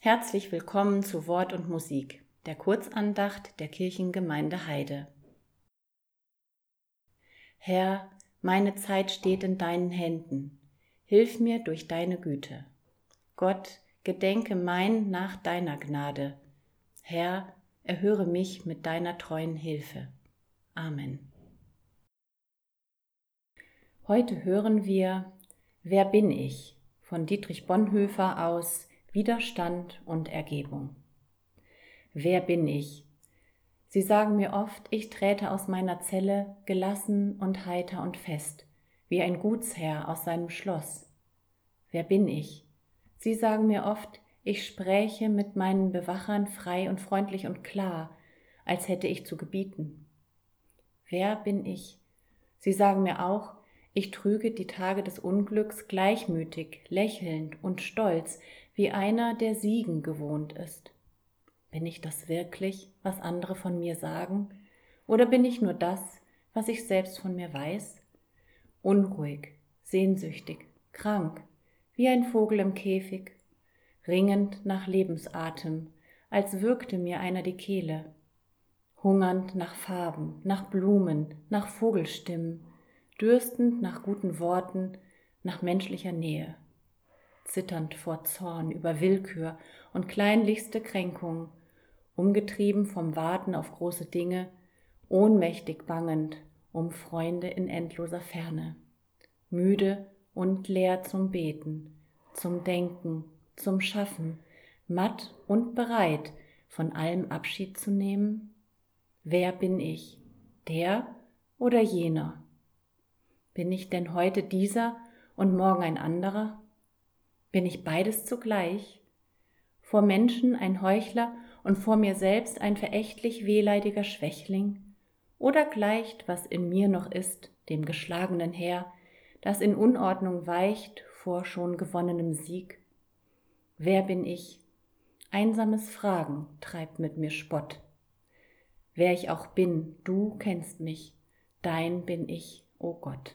Herzlich willkommen zu Wort und Musik, der Kurzandacht der Kirchengemeinde Heide. Herr, meine Zeit steht in deinen Händen. Hilf mir durch deine Güte. Gott, gedenke mein nach deiner Gnade. Herr, erhöre mich mit deiner treuen Hilfe. Amen. Heute hören wir Wer bin ich von Dietrich Bonhoeffer aus Widerstand und Ergebung. Wer bin ich? Sie sagen mir oft, ich träte aus meiner Zelle gelassen und heiter und fest, wie ein Gutsherr aus seinem Schloss. Wer bin ich? Sie sagen mir oft, ich spräche mit meinen Bewachern frei und freundlich und klar, als hätte ich zu gebieten. Wer bin ich? Sie sagen mir auch, ich trüge die Tage des Unglücks gleichmütig, lächelnd und stolz, wie einer, der Siegen gewohnt ist. Bin ich das wirklich, was andere von mir sagen, oder bin ich nur das, was ich selbst von mir weiß? Unruhig, sehnsüchtig, krank, wie ein Vogel im Käfig, ringend nach Lebensatem, als würgte mir einer die Kehle, hungernd nach Farben, nach Blumen, nach Vogelstimmen, dürstend nach guten Worten, nach menschlicher Nähe, zitternd vor Zorn über Willkür und kleinlichste Kränkung, umgetrieben vom Warten auf große Dinge, ohnmächtig bangend um Freunde in endloser Ferne, müde und leer zum Beten, zum Denken, zum Schaffen, matt und bereit, von allem Abschied zu nehmen? Wer bin ich, der oder jener? Bin ich denn heute dieser und morgen ein anderer? Bin ich beides zugleich? Vor Menschen ein Heuchler und vor mir selbst ein verächtlich wehleidiger Schwächling? Oder gleicht, was in mir noch ist, dem geschlagenen Heer, das in Unordnung weicht vor schon gewonnenem Sieg? Wer bin ich? Einsames Fragen treibt mit mir Spott. Wer ich auch bin, du kennst mich, dein bin ich, o oh Gott.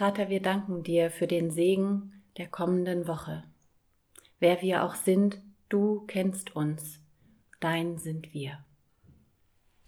Vater, wir danken dir für den Segen der kommenden Woche. Wer wir auch sind, du kennst uns, dein sind wir.